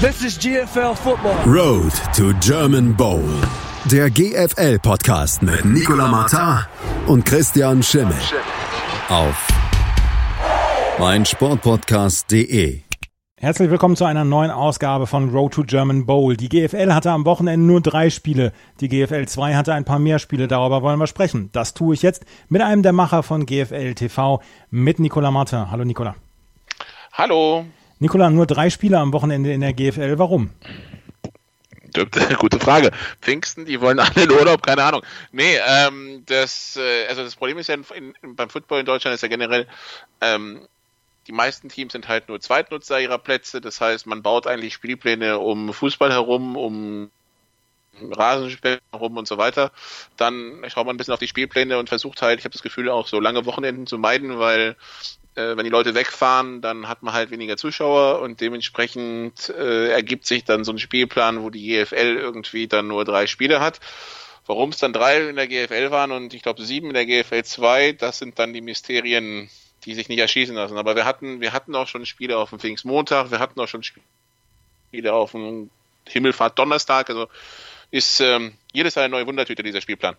This is GFL Football. Road to German Bowl. Der GFL-Podcast mit Nicola Martin und Christian Schimmel. Auf meinsportpodcast.de. Herzlich willkommen zu einer neuen Ausgabe von Road to German Bowl. Die GFL hatte am Wochenende nur drei Spiele. Die GFL 2 hatte ein paar mehr Spiele. Darüber wollen wir sprechen. Das tue ich jetzt mit einem der Macher von GFL TV, mit Nicola Martin. Hallo Nicola. Hallo. Nikola, nur drei Spiele am Wochenende in der GFL. Warum? Gute Frage. Pfingsten, die wollen alle in Urlaub, keine Ahnung. Nee, ähm, das, äh, also das Problem ist ja in, in, beim Football in Deutschland ist ja generell, ähm, die meisten Teams sind halt nur Zweitnutzer ihrer Plätze. Das heißt, man baut eigentlich Spielpläne um Fußball herum, um Rasenspiel herum und so weiter. Dann schaut man ein bisschen auf die Spielpläne und versucht halt, ich habe das Gefühl, auch so lange Wochenenden zu meiden, weil äh, wenn die Leute wegfahren, dann hat man halt weniger Zuschauer und dementsprechend äh, ergibt sich dann so ein Spielplan, wo die GFL irgendwie dann nur drei Spiele hat. Warum es dann drei in der GFL waren und ich glaube sieben in der GFL 2, das sind dann die Mysterien, die sich nicht erschießen lassen. Aber wir hatten, wir hatten auch schon Spiele auf dem Pfingstmontag, wir hatten auch schon Spiele auf dem Himmelfahrt Donnerstag. Also ist ähm, jedes Jahr eine neue Wundertüte dieser Spielplan.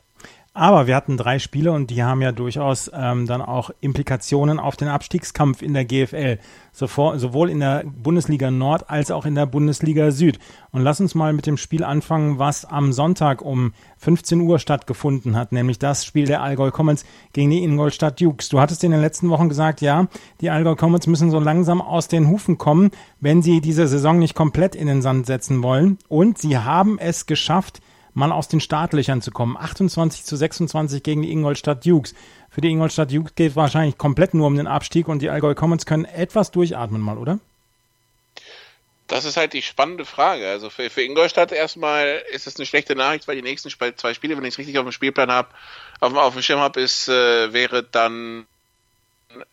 Aber wir hatten drei Spiele und die haben ja durchaus ähm, dann auch Implikationen auf den Abstiegskampf in der GFL, sowohl in der Bundesliga Nord als auch in der Bundesliga Süd. Und lass uns mal mit dem Spiel anfangen, was am Sonntag um 15 Uhr stattgefunden hat, nämlich das Spiel der Allgäu Commons gegen die Ingolstadt Dukes. Du hattest in den letzten Wochen gesagt, ja, die Allgäu Commons müssen so langsam aus den Hufen kommen, wenn sie diese Saison nicht komplett in den Sand setzen wollen. Und sie haben es geschafft, mal aus den Startlöchern zu kommen. 28 zu 26 gegen die Ingolstadt Dukes. Für die Ingolstadt Dukes geht es wahrscheinlich komplett nur um den Abstieg und die Allgäu Commons können etwas durchatmen mal, oder? Das ist halt die spannende Frage. Also für, für Ingolstadt erstmal ist es eine schlechte Nachricht, weil die nächsten zwei Spiele, wenn ich es richtig auf dem Spielplan habe, auf, auf dem Schirm habe, ist, äh, wäre dann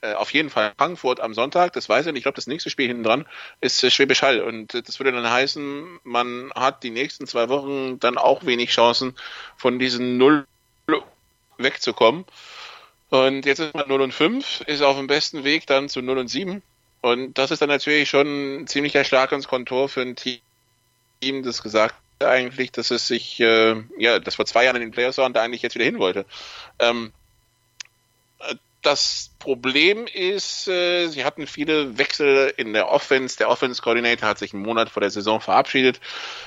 äh, auf jeden Fall Frankfurt am Sonntag, das weiß ich nicht, ich glaube, das nächste Spiel hinten dran ist äh, Schwäbisch Hall und äh, das würde dann heißen, man hat die nächsten zwei Wochen dann auch wenig Chancen, von diesen Null wegzukommen. Und jetzt ist man 0 und 5, ist auf dem besten Weg dann zu 0 und 7. Und das ist dann natürlich schon ein ziemlicher Schlag ins Kontor für ein Team, das gesagt hat eigentlich, dass es sich, äh, ja, das vor zwei Jahren in den Playoffs war und da eigentlich jetzt wieder hin wollte. Ähm, das Problem ist, äh, sie hatten viele Wechsel in der Offense. Der Offense-Coordinator hat sich einen Monat vor der Saison verabschiedet.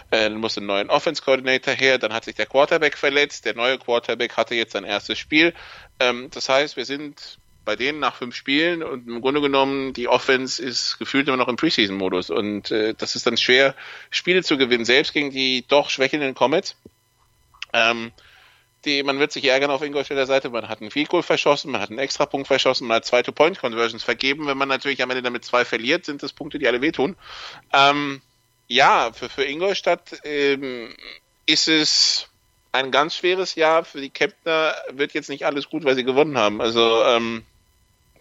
Äh, dann musste ein neuer Offense-Coordinator her. Dann hat sich der Quarterback verletzt. Der neue Quarterback hatte jetzt sein erstes Spiel. Ähm, das heißt, wir sind bei denen nach fünf Spielen und im Grunde genommen die Offense ist gefühlt immer noch im Preseason-Modus und äh, das ist dann schwer, Spiele zu gewinnen, selbst gegen die doch schwächelnden Comets. Ähm, die, man wird sich ärgern auf Ingolstädter Seite, man hat einen Goal verschossen, man hat einen Extrapunkt verschossen, man hat zwei Two-Point-Conversions vergeben. Wenn man natürlich am Ende damit zwei verliert, sind das Punkte, die alle wehtun. Ähm, ja, für, für Ingolstadt ähm, ist es ein ganz schweres Jahr. Für die Kemptner wird jetzt nicht alles gut, weil sie gewonnen haben. Also, ähm,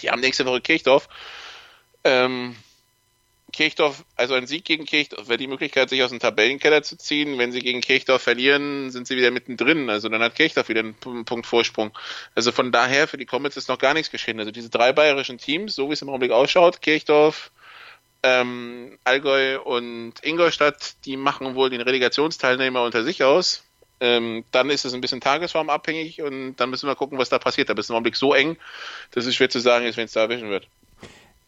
die haben nächste Woche Kirchdorf. Ähm, Kirchdorf, also ein Sieg gegen Kirchdorf wäre die Möglichkeit, sich aus dem Tabellenkeller zu ziehen. Wenn sie gegen Kirchdorf verlieren, sind sie wieder mittendrin. Also dann hat Kirchdorf wieder einen Punkt Vorsprung. Also von daher, für die Comets ist noch gar nichts geschehen. Also diese drei bayerischen Teams, so wie es im Augenblick ausschaut, Kirchdorf, ähm, Allgäu und Ingolstadt, die machen wohl den Relegationsteilnehmer unter sich aus. Ähm, dann ist es ein bisschen tagesformabhängig und dann müssen wir gucken, was da passiert. Da ist im Augenblick so eng, dass es schwer zu sagen ist, wenn es da erwischen wird.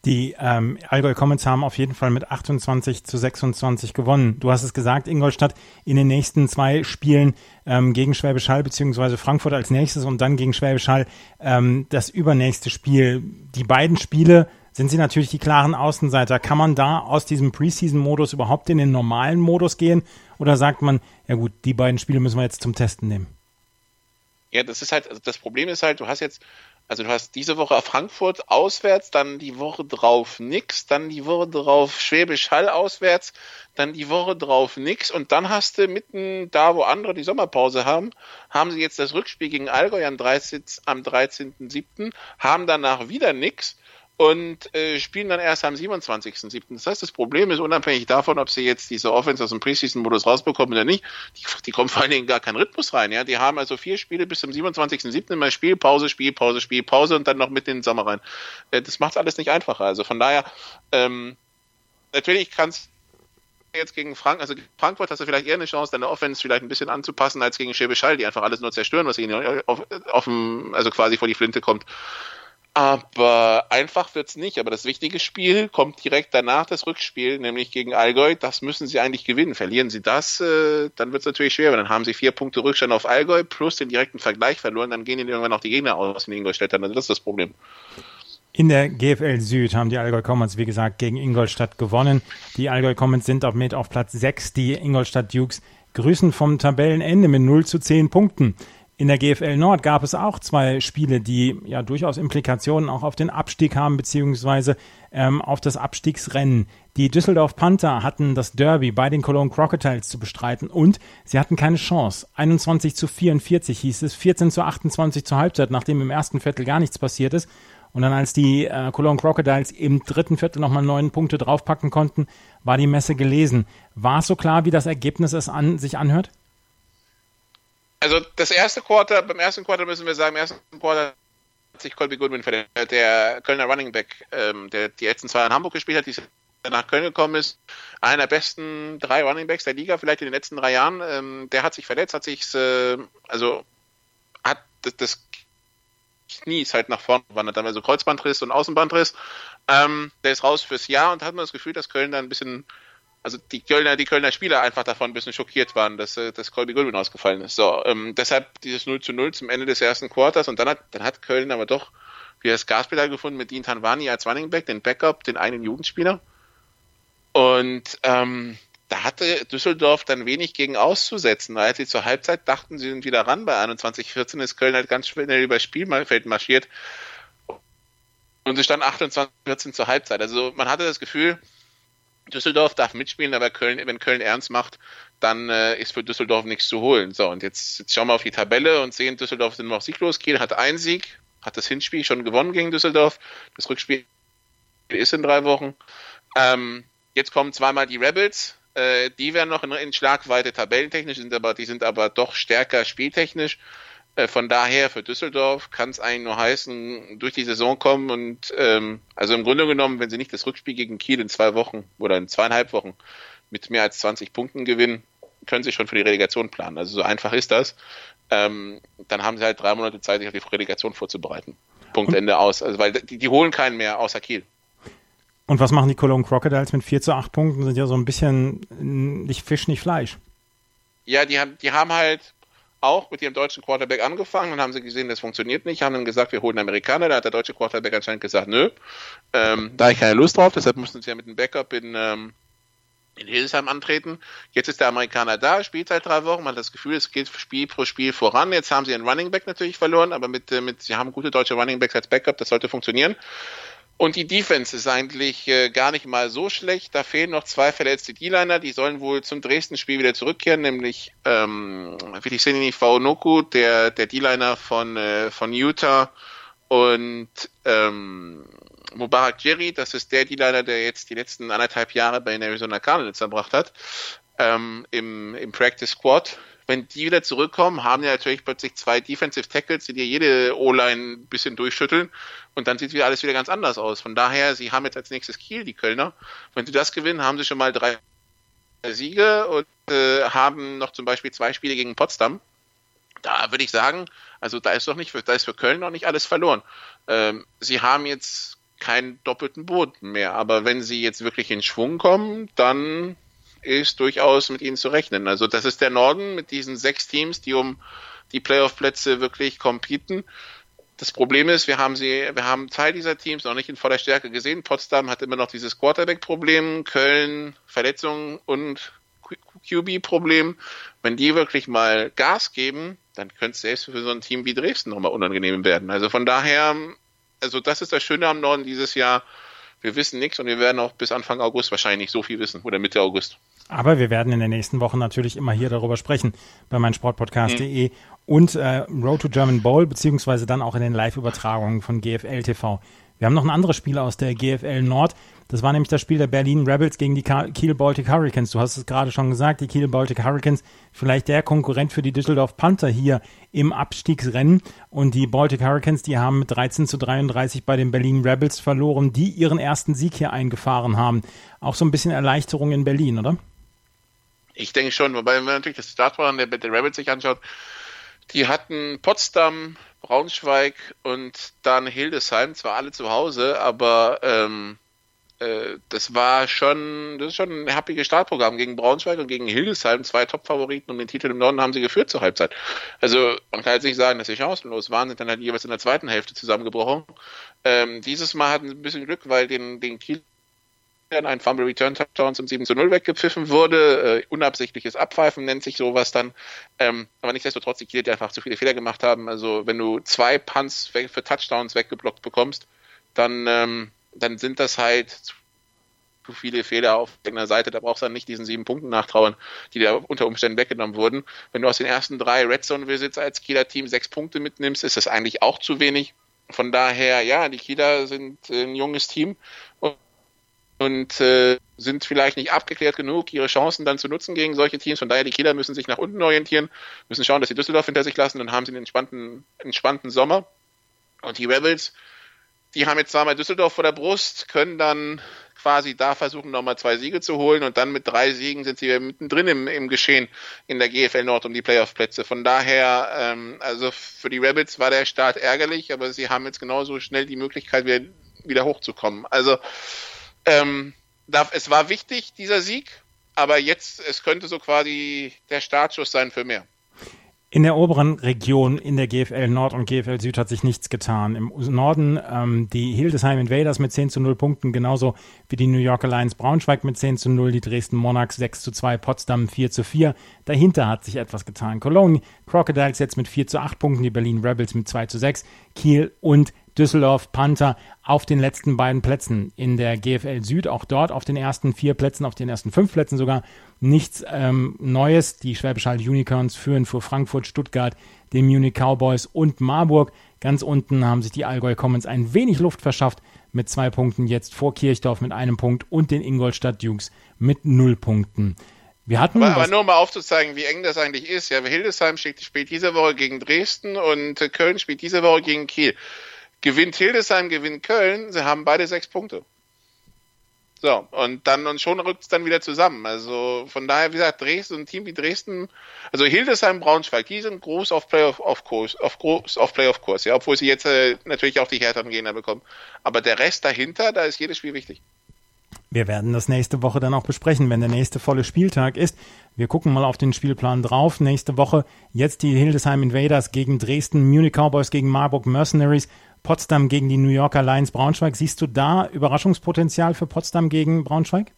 Die ähm, Allgäu Comets haben auf jeden Fall mit 28 zu 26 gewonnen. Du hast es gesagt, Ingolstadt in den nächsten zwei Spielen ähm, gegen Schwäbisch Hall beziehungsweise Frankfurt als nächstes und dann gegen Schwäbisch Hall ähm, das übernächste Spiel. Die beiden Spiele sind sie natürlich die klaren Außenseiter. Kann man da aus diesem Preseason-Modus überhaupt in den normalen Modus gehen? Oder sagt man, ja gut, die beiden Spiele müssen wir jetzt zum Testen nehmen? Ja, das ist halt, also das Problem ist halt, du hast jetzt also du hast diese Woche Frankfurt auswärts, dann die Woche drauf nix, dann die Woche drauf Schwäbisch Hall auswärts, dann die Woche drauf nix und dann hast du mitten da, wo andere die Sommerpause haben, haben sie jetzt das Rückspiel gegen Allgäu am 13.7., am 13 haben danach wieder nix und äh, spielen dann erst am 27.07. Das heißt, das Problem ist unabhängig davon, ob sie jetzt diese Offense aus dem Preseason-Modus rausbekommen oder nicht, die, die kommen vor allen Dingen gar keinen Rhythmus rein. Ja, Die haben also vier Spiele bis zum 27.07. immer Spiel, Pause, Spiel, Pause, Spiel, Pause und dann noch mit in den Sommer rein. Äh, das macht alles nicht einfacher. Also von daher, ähm, natürlich kann es jetzt gegen Frank, also Frankfurt hast du vielleicht eher eine Chance, deine Offense vielleicht ein bisschen anzupassen als gegen Schäbisch Hall, die einfach alles nur zerstören, was ihnen auf, auf also quasi vor die Flinte kommt. Aber einfach wird's nicht. Aber das wichtige Spiel kommt direkt danach, das Rückspiel, nämlich gegen Allgäu. Das müssen sie eigentlich gewinnen. Verlieren sie das, äh, dann wird's natürlich schwer. Weil dann haben sie vier Punkte Rückstand auf Allgäu plus den direkten Vergleich verloren. Dann gehen ihnen irgendwann auch die Gegner aus in Ingolstadt. Also das ist das Problem. In der GFL Süd haben die Allgäu Commons, wie gesagt, gegen Ingolstadt gewonnen. Die Allgäu Commons sind auch mit auf Platz 6. Die Ingolstadt Dukes grüßen vom Tabellenende mit 0 zu 10 Punkten. In der GFL Nord gab es auch zwei Spiele, die ja durchaus Implikationen auch auf den Abstieg haben, beziehungsweise ähm, auf das Abstiegsrennen. Die Düsseldorf Panther hatten das Derby bei den Cologne Crocodiles zu bestreiten und sie hatten keine Chance. 21 zu 44 hieß es, 14 zu 28 zur Halbzeit, nachdem im ersten Viertel gar nichts passiert ist. Und dann, als die äh, Cologne Crocodiles im dritten Viertel nochmal neun Punkte draufpacken konnten, war die Messe gelesen. War es so klar, wie das Ergebnis es an, sich anhört? Also das erste Quarter, beim ersten Quarter müssen wir sagen, im ersten Quarter hat sich Colby Goodwin verletzt, der Kölner Running Back, ähm, der die letzten zwei in Hamburg gespielt hat, die nach Köln gekommen ist, einer der besten drei Running Backs der Liga, vielleicht in den letzten drei Jahren, ähm, der hat sich verletzt, hat sich, äh, also hat das, das Knie ist halt nach vorne gewandert, dann also Kreuzbandriss und Außenbandriss. Ähm, der ist raus fürs Jahr und hat man das Gefühl, dass Köln da ein bisschen also die Kölner, die Kölner Spieler einfach davon ein bisschen schockiert waren, dass, äh, dass Colby Goodwin ausgefallen ist. So, ähm, deshalb dieses 0 zu 0 zum Ende des ersten Quarters und dann hat, dann hat Köln aber doch wieder das Gaspedal gefunden mit Dean Tanwani als Running Back, den Backup, den einen Jugendspieler. Und ähm, da hatte Düsseldorf dann wenig gegen auszusetzen. Als sie zur Halbzeit dachten, sie sind wieder ran bei 21-14, ist Köln halt ganz schnell übers Spielfeld marschiert. Und sie stand 28-14 zur Halbzeit. Also man hatte das Gefühl, Düsseldorf darf mitspielen, aber Köln, wenn Köln ernst macht, dann äh, ist für Düsseldorf nichts zu holen. So, und jetzt, jetzt schauen wir auf die Tabelle und sehen, Düsseldorf sind noch sieglos. Kiel hat einen Sieg, hat das Hinspiel schon gewonnen gegen Düsseldorf. Das Rückspiel ist in drei Wochen. Ähm, jetzt kommen zweimal die Rebels. Äh, die werden noch in, in Schlagweite tabellentechnisch, sind aber, die sind aber doch stärker spieltechnisch. Äh, von daher für Düsseldorf kann es eigentlich nur heißen, durch die Saison kommen und ähm, also im Grunde genommen, wenn sie nicht das Rückspiel gegen Kiel in zwei Wochen oder in zweieinhalb Wochen mit mehr als 20 Punkten gewinnen, können sie schon für die Relegation planen. Also so einfach ist das. Ähm, dann haben sie halt drei Monate Zeit, sich auf die Relegation vorzubereiten. Punkt, Ende aus. Also weil die, die holen keinen mehr außer Kiel. Und was machen die Cologne Crocodiles mit 4 zu 8 Punkten? Sind ja so ein bisschen nicht Fisch, nicht Fleisch. Ja, die haben, die haben halt auch mit ihrem deutschen Quarterback angefangen. Dann haben sie gesehen, das funktioniert nicht, haben dann gesagt, wir holen Amerikaner. Da hat der deutsche Quarterback anscheinend gesagt, nö, ähm, da habe ich keine Lust drauf, deshalb mussten sie ja mit dem Backup in, ähm, in Hildesheim antreten. Jetzt ist der Amerikaner da, spielt seit drei Wochen. Man hat das Gefühl, es geht Spiel pro Spiel voran. Jetzt haben sie einen Running Back natürlich verloren, aber mit, äh, mit sie haben gute deutsche Running Backs als Backup, das sollte funktionieren. Und die Defense ist eigentlich äh, gar nicht mal so schlecht. Da fehlen noch zwei verletzte D-Liner. Die sollen wohl zum Dresden-Spiel wieder zurückkehren, nämlich ähm, Vitisenini Faunoku, der, der D-Liner von, äh, von Utah und ähm, Mubarak Jerry, das ist der D-Liner, der jetzt die letzten anderthalb Jahre bei den Arizona Cardinals verbracht hat, ähm, im, im Practice Squad wenn die wieder zurückkommen, haben die natürlich plötzlich zwei Defensive Tackles, die dir jede O-Line ein bisschen durchschütteln und dann sieht wieder alles wieder ganz anders aus. Von daher, sie haben jetzt als nächstes Kiel, die Kölner. Wenn sie das gewinnen, haben sie schon mal drei Siege und äh, haben noch zum Beispiel zwei Spiele gegen Potsdam. Da würde ich sagen, also da ist doch nicht, da ist für Köln noch nicht alles verloren. Ähm, sie haben jetzt keinen doppelten Boden mehr, aber wenn sie jetzt wirklich in Schwung kommen, dann ist durchaus mit ihnen zu rechnen. Also das ist der Norden mit diesen sechs Teams, die um die Playoff-Plätze wirklich competen. Das Problem ist, wir haben sie, wir haben Teil dieser Teams noch nicht in voller Stärke gesehen. Potsdam hat immer noch dieses Quarterback-Problem, Köln Verletzungen und QB-Problem. Wenn die wirklich mal Gas geben, dann könnte es selbst für so ein Team wie Dresden nochmal unangenehm werden. Also von daher, also das ist das Schöne am Norden dieses Jahr. Wir wissen nichts und wir werden auch bis Anfang August wahrscheinlich nicht so viel wissen oder Mitte August. Aber wir werden in den nächsten Wochen natürlich immer hier darüber sprechen bei meinsportpodcast.de mhm. und äh, Road to German Bowl, beziehungsweise dann auch in den Live-Übertragungen von GFL TV. Wir haben noch ein anderes Spiel aus der GFL Nord. Das war nämlich das Spiel der Berlin Rebels gegen die Kiel Baltic Hurricanes. Du hast es gerade schon gesagt, die Kiel Baltic Hurricanes, vielleicht der Konkurrent für die Düsseldorf Panther hier im Abstiegsrennen. Und die Baltic Hurricanes, die haben mit 13 zu 33 bei den Berlin Rebels verloren, die ihren ersten Sieg hier eingefahren haben. Auch so ein bisschen Erleichterung in Berlin, oder? Ich denke schon, wobei wenn man natürlich das Startprogramm der, der Rebels sich anschaut, die hatten Potsdam, Braunschweig und dann Hildesheim, zwar alle zu Hause, aber ähm, äh, das war schon, das ist schon ein happiges Startprogramm gegen Braunschweig und gegen Hildesheim, zwei Top-Favoriten um den Titel im Norden haben sie geführt zur Halbzeit. Also man kann jetzt nicht sagen, dass sie chancenlos waren, sind dann halt jeweils in der zweiten Hälfte zusammengebrochen. Ähm, dieses Mal hatten sie ein bisschen Glück, weil den, den Kiel ein Fumble Return Touchdown zum 7 zu 0 weggepfiffen wurde. Äh, unabsichtliches Abpfeifen nennt sich sowas dann. Ähm, aber nichtsdestotrotz, die Kieler, die einfach zu viele Fehler gemacht haben. Also wenn du zwei Punts für Touchdowns weggeblockt bekommst, dann, ähm, dann sind das halt zu viele Fehler auf irgendeiner Seite. Da brauchst du dann nicht diesen sieben Punkten nachtrauern, die da unter Umständen weggenommen wurden. Wenn du aus den ersten drei Red Zone Visits als Kieler Team sechs Punkte mitnimmst, ist das eigentlich auch zu wenig. Von daher, ja, die Kieler sind ein junges Team und äh, sind vielleicht nicht abgeklärt genug, ihre Chancen dann zu nutzen gegen solche Teams. Von daher, die Kieler müssen sich nach unten orientieren, müssen schauen, dass sie Düsseldorf hinter sich lassen, dann haben sie einen entspannten, entspannten Sommer. Und die Rebels, die haben jetzt zweimal Düsseldorf vor der Brust, können dann quasi da versuchen, nochmal zwei Siege zu holen und dann mit drei Siegen sind sie mittendrin im, im Geschehen in der GFL Nord um die Playoff-Plätze. Von daher, ähm, also für die Rebels war der Start ärgerlich, aber sie haben jetzt genauso schnell die Möglichkeit, wieder, wieder hochzukommen. Also ähm, es war wichtig, dieser Sieg, aber jetzt, es könnte so quasi der Startschuss sein für mehr. In der oberen Region in der GFL Nord und GFL Süd hat sich nichts getan. Im Norden ähm, die Hildesheim Invaders mit 10 zu 0 Punkten, genauso wie die New York Alliance Braunschweig mit 10 zu 0, die Dresden Monarchs 6 zu 2, Potsdam 4 zu 4. Dahinter hat sich etwas getan. Cologne Crocodiles jetzt mit 4 zu 8 Punkten, die Berlin Rebels mit 2 zu 6, Kiel und Düsseldorf Panther auf den letzten beiden Plätzen in der GFL Süd. Auch dort auf den ersten vier Plätzen, auf den ersten fünf Plätzen sogar nichts ähm, Neues. Die Schwäbisch Hall Unicorns führen vor Frankfurt, Stuttgart, den Munich Cowboys und Marburg. Ganz unten haben sich die Allgäu Commons ein wenig Luft verschafft mit zwei Punkten, jetzt vor Kirchdorf mit einem Punkt und den Ingolstadt Dukes mit null Punkten. Wir hatten aber, aber nur mal aufzuzeigen, wie eng das eigentlich ist. Ja, Hildesheim spielt diese Woche gegen Dresden und Köln spielt diese Woche gegen Kiel. Gewinnt Hildesheim, gewinnt Köln, sie haben beide sechs Punkte. So, und dann und schon rückt es dann wieder zusammen. Also von daher, wie gesagt, Dresden, ein Team wie Dresden, also Hildesheim, Braunschweig, die sind groß auf Playoff auf Kurs, auf groß auf Playoff Kurs, ja, obwohl sie jetzt äh, natürlich auch die härteren Gegner bekommen. Aber der Rest dahinter, da ist jedes Spiel wichtig. Wir werden das nächste Woche dann auch besprechen, wenn der nächste volle Spieltag ist. Wir gucken mal auf den Spielplan drauf. Nächste Woche jetzt die Hildesheim Invaders gegen Dresden, Munich Cowboys gegen Marburg Mercenaries Potsdam gegen die New Yorker Lions Braunschweig. Siehst du da Überraschungspotenzial für Potsdam gegen Braunschweig?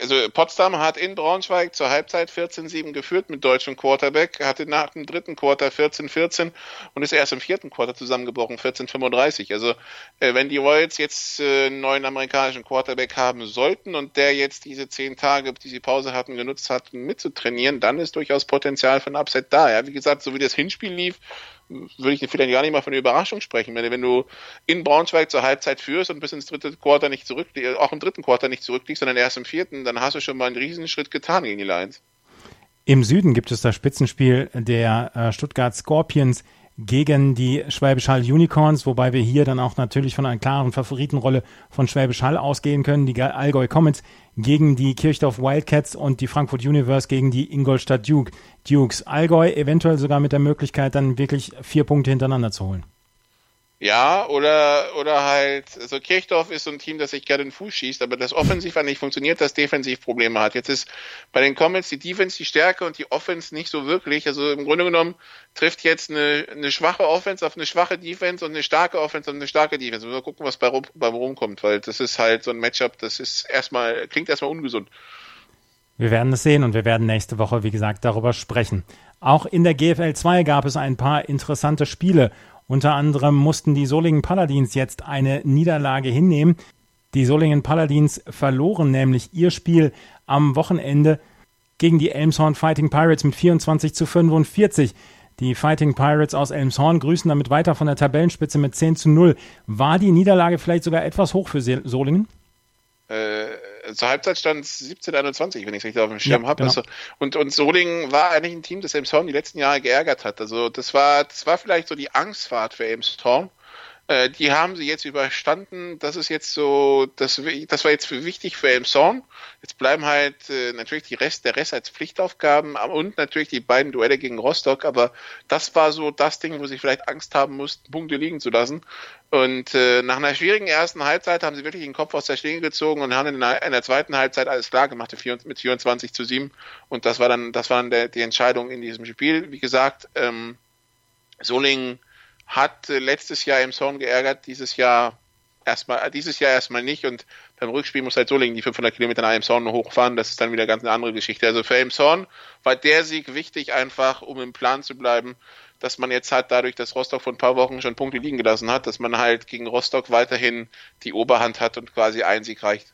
Also Potsdam hat in Braunschweig zur Halbzeit 14-7 geführt mit deutschem Quarterback, hatte nach dem dritten Quarter 14-14 und ist erst im vierten Quarter zusammengebrochen, 14-35. Also äh, wenn die Royals jetzt äh, einen neuen amerikanischen Quarterback haben sollten und der jetzt diese zehn Tage, die sie Pause hatten, genutzt hat, mitzutrainieren, dann ist durchaus Potenzial für ein Upset da. Ja, wie gesagt, so wie das Hinspiel lief, würde ich vielleicht gar nicht mal von einer Überraschung sprechen. Wenn, wenn du in Braunschweig zur Halbzeit führst und bis ins dritte Quarter nicht zurückliegst, auch im dritten Quarter nicht zurückliegst, sondern erst im vierten, dann hast du schon mal einen Riesenschritt getan gegen die Lions. Im Süden gibt es das Spitzenspiel der äh, Stuttgart Scorpions gegen die Schwäbisch Hall Unicorns, wobei wir hier dann auch natürlich von einer klaren Favoritenrolle von Schwäbisch Hall ausgehen können. Die Allgäu Comets gegen die Kirchdorf Wildcats und die Frankfurt Universe gegen die Ingolstadt Duke. Dukes. Allgäu eventuell sogar mit der Möglichkeit, dann wirklich vier Punkte hintereinander zu holen. Ja, oder, oder halt, also Kirchdorf ist so ein Team, das sich gerne den Fuß schießt, aber das offensiv nicht funktioniert, das defensiv Probleme hat. Jetzt ist bei den Comets die Defense die Stärke und die Offense nicht so wirklich. Also im Grunde genommen trifft jetzt eine, eine schwache Offense auf eine schwache Defense und eine starke Offense auf eine starke Defense. Mal gucken, was bei, bei rumkommt, weil das ist halt so ein Matchup, das ist erstmal, klingt erstmal ungesund. Wir werden es sehen und wir werden nächste Woche, wie gesagt, darüber sprechen. Auch in der GFL 2 gab es ein paar interessante Spiele unter anderem mussten die Solingen Paladins jetzt eine Niederlage hinnehmen. Die Solingen Paladins verloren nämlich ihr Spiel am Wochenende gegen die Elmshorn Fighting Pirates mit 24 zu 45. Die Fighting Pirates aus Elmshorn grüßen damit weiter von der Tabellenspitze mit 10 zu 0. War die Niederlage vielleicht sogar etwas hoch für Solingen? Äh, zur Halbzeit stand 17-21, wenn ich es richtig auf dem Schirm ja, habe. Genau. Also, und, und Solingen war eigentlich ein Team, das Elmshorn die letzten Jahre geärgert hat. Also das war, das war vielleicht so die Angstfahrt für Elmshorn. Äh, die haben sie jetzt überstanden. Das ist jetzt so, das, das war jetzt wichtig für Elmshorn. Jetzt bleiben halt äh, natürlich die Rest, der Rest als Pflichtaufgaben und natürlich die beiden Duelle gegen Rostock. Aber das war so das Ding, wo sie vielleicht Angst haben mussten, Punkte liegen zu lassen. Und äh, nach einer schwierigen ersten Halbzeit haben sie wirklich den Kopf aus der Schlinge gezogen und haben in der, in der zweiten Halbzeit alles klar gemacht mit 24 zu 7. Und das war dann, das war dann der, die Entscheidung in diesem Spiel. Wie gesagt, ähm, Solingen hat äh, letztes Jahr im Zorn geärgert, dieses Jahr erstmal, äh, dieses Jahr erstmal nicht und beim Rückspiel muss halt Solingen die 500 Kilometer nach Elmshorn hochfahren, das ist dann wieder ganz eine andere Geschichte. Also für Elmshorn war der Sieg wichtig einfach, um im Plan zu bleiben, dass man jetzt halt dadurch, dass Rostock vor ein paar Wochen schon Punkte liegen gelassen hat, dass man halt gegen Rostock weiterhin die Oberhand hat und quasi ein Sieg reicht.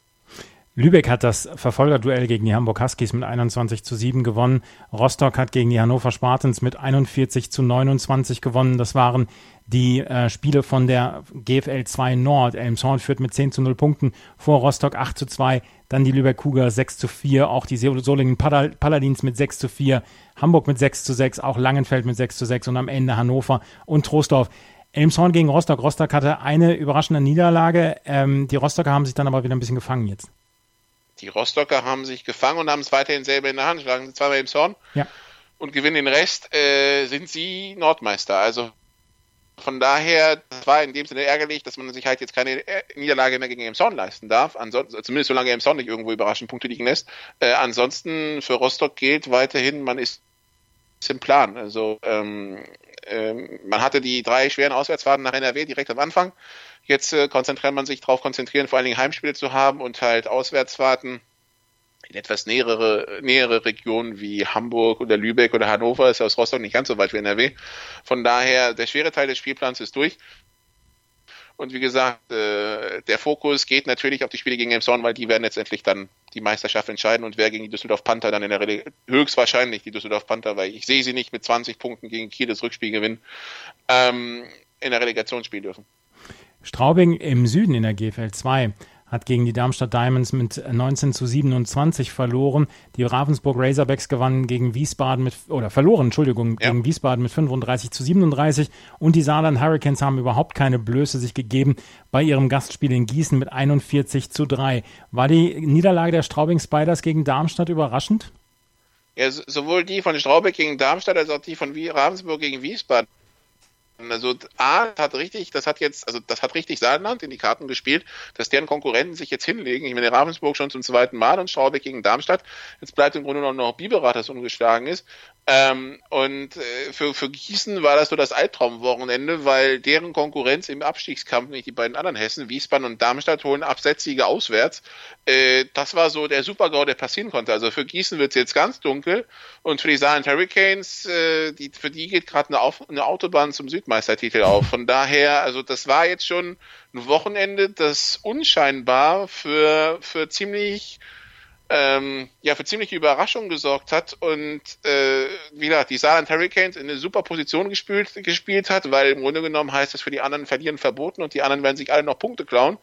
Lübeck hat das Verfolgerduell gegen die Hamburg Huskies mit 21 zu 7 gewonnen. Rostock hat gegen die Hannover Spartans mit 41 zu 29 gewonnen. Das waren die äh, Spiele von der GFL 2 Nord. Elmshorn führt mit 10 zu 0 Punkten vor Rostock 8 zu 2. Dann die Lübeck Cougar 6 zu 4. Auch die Solingen Paladins mit 6 zu 4. Hamburg mit 6 zu 6. Auch Langenfeld mit 6 zu 6. Und am Ende Hannover und Troisdorf. Elmshorn gegen Rostock. Rostock hatte eine überraschende Niederlage. Ähm, die Rostocker haben sich dann aber wieder ein bisschen gefangen jetzt. Die Rostocker haben sich gefangen und haben es weiterhin selber in der Hand, schlagen sie zweimal im Zorn ja. und gewinnen den Rest, äh, sind sie Nordmeister. Also von daher, das war in dem Sinne ärgerlich, dass man sich halt jetzt keine äh, Niederlage mehr gegen Emson leisten darf. Ansonsten, zumindest solange Emson nicht irgendwo überraschend Punkte liegen lässt. Äh, ansonsten für Rostock gilt weiterhin, man ist im Plan. Also ähm, ähm, man hatte die drei schweren Auswärtsfahrten nach NRW direkt am Anfang. Jetzt äh, konzentriert man sich darauf konzentrieren, vor allen Dingen Heimspiele zu haben und halt Auswärtsfahrten in etwas nähere, nähere Regionen wie Hamburg oder Lübeck oder Hannover ist aus Rostock nicht ganz so weit wie NRW. Von daher, der schwere Teil des Spielplans ist durch. Und wie gesagt, äh, der Fokus geht natürlich auf die Spiele gegen Emson, weil die werden letztendlich dann die Meisterschaft entscheiden und wer gegen die Düsseldorf Panther dann in der Rele höchstwahrscheinlich die Düsseldorf Panther, weil ich sehe sie nicht mit 20 Punkten gegen Kiel das Rückspiel gewinnen, ähm, in der Relegation spielen dürfen. Straubing im Süden in der GFL 2 hat gegen die Darmstadt Diamonds mit 19 zu 27 verloren. Die Ravensburg Razorbacks gewannen gegen Wiesbaden mit, oder verloren, Entschuldigung, ja. gegen Wiesbaden mit 35 zu 37. Und die Saarland Hurricanes haben überhaupt keine Blöße sich gegeben bei ihrem Gastspiel in Gießen mit 41 zu 3. War die Niederlage der Straubing Spiders gegen Darmstadt überraschend? Ja, sowohl die von Straubing gegen Darmstadt als auch die von Ravensburg gegen Wiesbaden also A hat richtig, das hat jetzt, also das hat richtig Saarland in die Karten gespielt, dass deren Konkurrenten sich jetzt hinlegen. Ich meine, Ravensburg schon zum zweiten Mal und Straubing gegen Darmstadt. Jetzt bleibt im Grunde noch, noch Biberach, das ungeschlagen ist. Ähm, und äh, für, für Gießen war das so das Albtraumwochenende, weil deren Konkurrenz im Abstiegskampf, nicht die beiden anderen Hessen, Wiesbaden und Darmstadt, holen Absetzsiege auswärts. Äh, das war so der Supergau, der passieren konnte. Also für Gießen wird es jetzt ganz dunkel und für die Saarland Hurricanes, äh, die, für die geht gerade eine, eine Autobahn zum Südmeistertitel auf. Von daher, also das war jetzt schon ein Wochenende, das unscheinbar für, für ziemlich ähm, ja für ziemliche Überraschung gesorgt hat und äh, wie gesagt, die Saarland Hurricanes in eine super Position gespielt, gespielt hat, weil im Grunde genommen heißt das für die anderen verlieren verboten und die anderen werden sich alle noch Punkte klauen.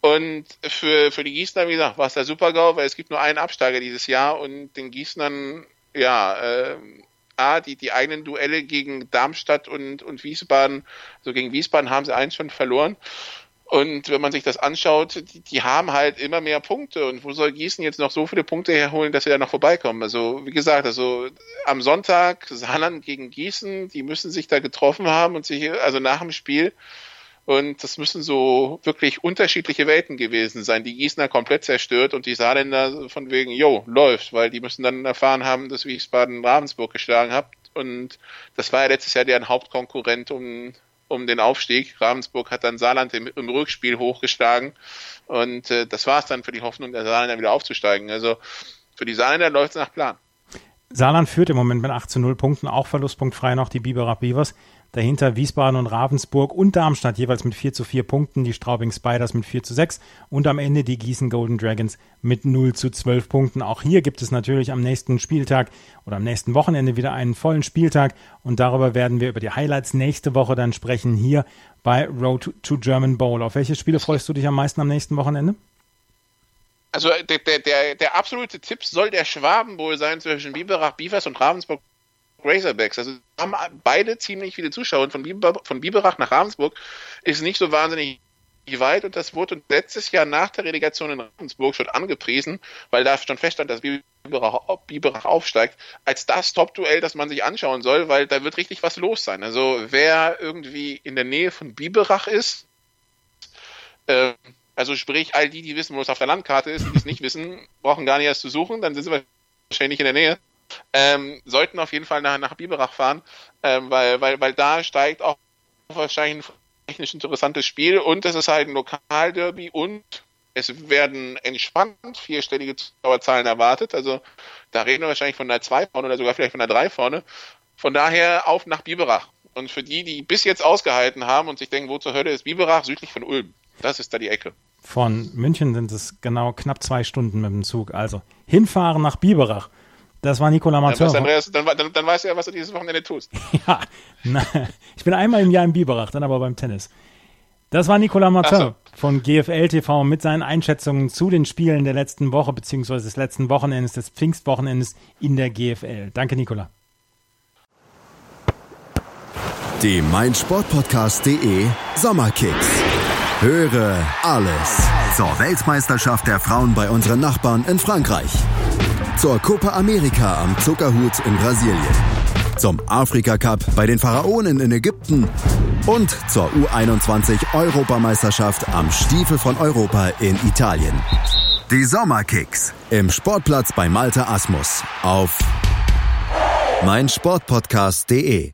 Und für, für die Gießener, wie gesagt, war es der Super-GAU, weil es gibt nur einen Absteiger dieses Jahr und den Gießenern, ja, äh, A, die, die eigenen Duelle gegen Darmstadt und, und Wiesbaden, also gegen Wiesbaden haben sie eins schon verloren. Und wenn man sich das anschaut, die, die, haben halt immer mehr Punkte. Und wo soll Gießen jetzt noch so viele Punkte herholen, dass sie da noch vorbeikommen? Also, wie gesagt, also am Sonntag Saarland gegen Gießen, die müssen sich da getroffen haben und sich, also nach dem Spiel. Und das müssen so wirklich unterschiedliche Welten gewesen sein. Die Gießener komplett zerstört und die Saarländer von wegen, jo, läuft, weil die müssen dann erfahren haben, dass Wiesbaden Ravensburg geschlagen hat. Und das war ja letztes Jahr deren Hauptkonkurrent um um den Aufstieg. Ravensburg hat dann Saarland im, im Rückspiel hochgeschlagen und äh, das war es dann für die Hoffnung der Saarländer wieder aufzusteigen. Also für die Saarländer läuft es nach Plan. Saarland führt im Moment mit 8 zu 0 Punkten, auch verlustpunktfrei noch die Biberer Beavers. Dahinter Wiesbaden und Ravensburg und Darmstadt jeweils mit 4 zu 4 Punkten, die Straubing Spiders mit 4 zu 6 und am Ende die Gießen Golden Dragons mit 0 zu 12 Punkten. Auch hier gibt es natürlich am nächsten Spieltag oder am nächsten Wochenende wieder einen vollen Spieltag und darüber werden wir über die Highlights nächste Woche dann sprechen hier bei Road to German Bowl. Auf welche Spiele freust du dich am meisten am nächsten Wochenende? Also der, der, der, absolute Tipp soll der Schwaben Bowl sein zwischen Biberach, Beavers und Ravensburg Razorbacks. Also haben beide ziemlich viele Zuschauer. Von, Biber, von Biberach nach Ravensburg ist nicht so wahnsinnig weit und das wurde letztes Jahr nach der Relegation in Ravensburg schon angepriesen, weil da schon feststand, dass Biberach, Biberach aufsteigt, als das Top-Duell, das man sich anschauen soll, weil da wird richtig was los sein. Also wer irgendwie in der Nähe von Biberach ist, äh, also sprich all die, die wissen, wo es auf der Landkarte ist, die es nicht wissen, brauchen gar nicht erst zu suchen, dann sind sie wahrscheinlich in der Nähe. Ähm, sollten auf jeden Fall nach, nach Biberach fahren, ähm, weil, weil, weil da steigt auch wahrscheinlich ein technisch interessantes Spiel und es ist halt ein Lokalderby und es werden entspannt vierstellige Zuschauerzahlen erwartet. Also da reden wir wahrscheinlich von einer 2 vorne oder sogar vielleicht von einer 3 vorne. Von daher auf nach Biberach. Und für die, die bis jetzt ausgehalten haben und sich denken, wo zur Hölle ist Biberach, südlich von Ulm. Das ist da die Ecke. Von München sind es genau knapp zwei Stunden mit dem Zug. Also hinfahren nach Biberach. Das war Nicola Martin. Dann, dann, dann, dann weißt du ja, was du dieses Wochenende tust. ja, na, ich bin einmal im Jahr in Biberach, dann aber beim Tennis. Das war Nicolas Martin so. von GFL TV mit seinen Einschätzungen zu den Spielen der letzten Woche beziehungsweise des letzten Wochenendes, des Pfingstwochenendes in der GFL. Danke, Nicola. Die meinsportpodcast.de Sommerkicks. Höre alles zur Weltmeisterschaft der Frauen bei unseren Nachbarn in Frankreich zur Copa America am Zuckerhut in Brasilien, zum Afrika Cup bei den Pharaonen in Ägypten. Und zur U21 Europameisterschaft am Stiefel von Europa in Italien. Die Sommerkicks. Im Sportplatz bei Malte Asmus. Auf meinsportpodcast.de